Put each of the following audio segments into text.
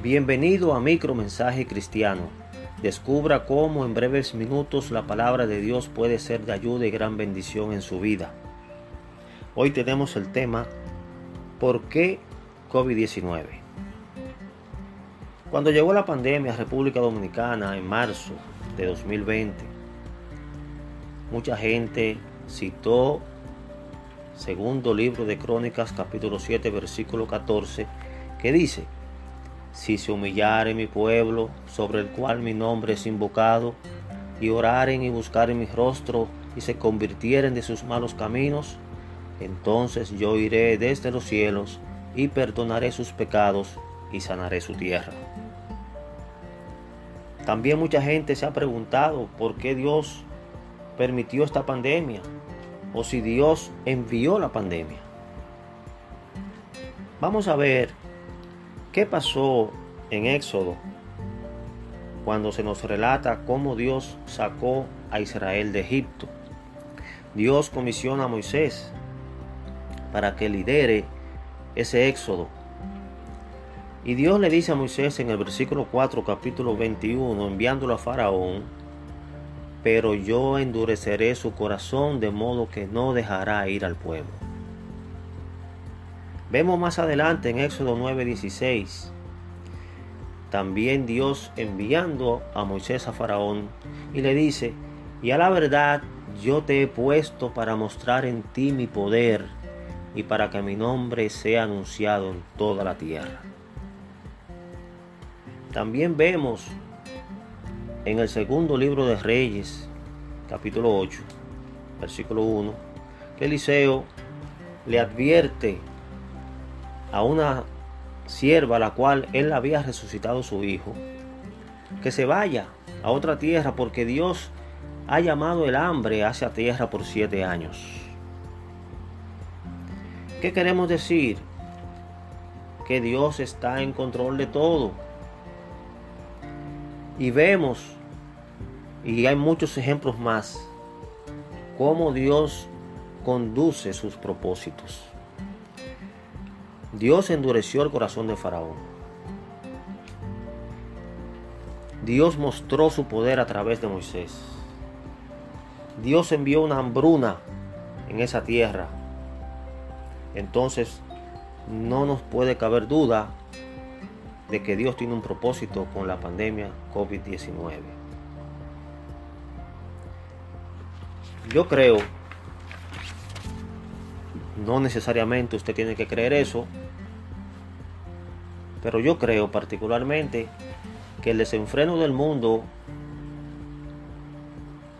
Bienvenido a Micromensaje Cristiano. Descubra cómo en breves minutos la palabra de Dios puede ser de ayuda y gran bendición en su vida. Hoy tenemos el tema ¿Por qué COVID-19? Cuando llegó la pandemia a República Dominicana en marzo de 2020, mucha gente citó segundo libro de Crónicas capítulo 7 versículo 14 que dice, si se humillare mi pueblo, sobre el cual mi nombre es invocado, y oraren y buscaren mi rostro, y se convirtieren de sus malos caminos, entonces yo iré desde los cielos, y perdonaré sus pecados, y sanaré su tierra. También mucha gente se ha preguntado por qué Dios permitió esta pandemia, o si Dios envió la pandemia. Vamos a ver ¿Qué pasó en Éxodo cuando se nos relata cómo Dios sacó a Israel de Egipto? Dios comisiona a Moisés para que lidere ese éxodo. Y Dios le dice a Moisés en el versículo 4, capítulo 21, enviándolo a Faraón, pero yo endureceré su corazón de modo que no dejará ir al pueblo. Vemos más adelante en Éxodo 9:16, también Dios enviando a Moisés a Faraón y le dice, y a la verdad yo te he puesto para mostrar en ti mi poder y para que mi nombre sea anunciado en toda la tierra. También vemos en el segundo libro de Reyes, capítulo 8, versículo 1, que Eliseo le advierte a una sierva la cual él había resucitado su hijo, que se vaya a otra tierra porque Dios ha llamado el hambre hacia tierra por siete años. ¿Qué queremos decir? Que Dios está en control de todo. Y vemos, y hay muchos ejemplos más, cómo Dios conduce sus propósitos. Dios endureció el corazón de Faraón. Dios mostró su poder a través de Moisés. Dios envió una hambruna en esa tierra. Entonces, no nos puede caber duda de que Dios tiene un propósito con la pandemia COVID-19. Yo creo no necesariamente usted tiene que creer eso, pero yo creo particularmente que el desenfreno del mundo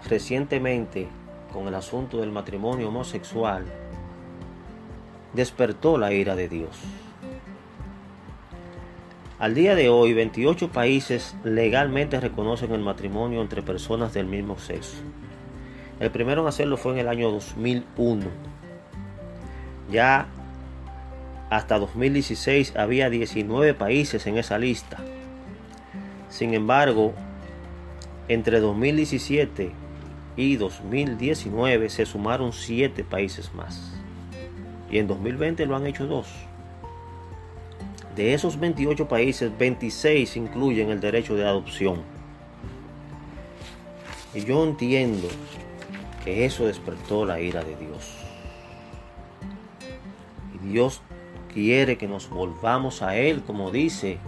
recientemente con el asunto del matrimonio homosexual despertó la ira de Dios. Al día de hoy, 28 países legalmente reconocen el matrimonio entre personas del mismo sexo. El primero en hacerlo fue en el año 2001 ya hasta 2016 había 19 países en esa lista. Sin embargo, entre 2017 y 2019 se sumaron 7 países más. Y en 2020 lo han hecho dos. De esos 28 países, 26 incluyen el derecho de adopción. Y yo entiendo que eso despertó la ira de Dios. Dios quiere que nos volvamos a Él, como dice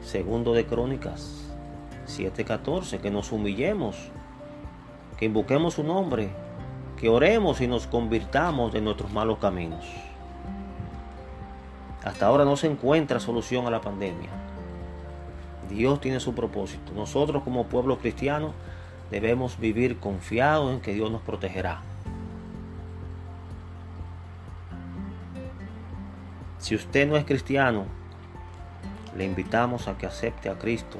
segundo de Crónicas 7:14, que nos humillemos, que invoquemos su nombre, que oremos y nos convirtamos de nuestros malos caminos. Hasta ahora no se encuentra solución a la pandemia. Dios tiene su propósito. Nosotros como pueblo cristiano debemos vivir confiados en que Dios nos protegerá. Si usted no es cristiano, le invitamos a que acepte a Cristo,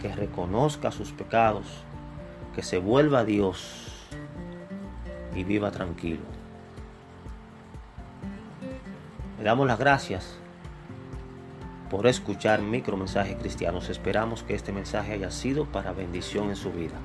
que reconozca sus pecados, que se vuelva a Dios y viva tranquilo. Le damos las gracias por escuchar micromensajes cristianos. Esperamos que este mensaje haya sido para bendición en su vida.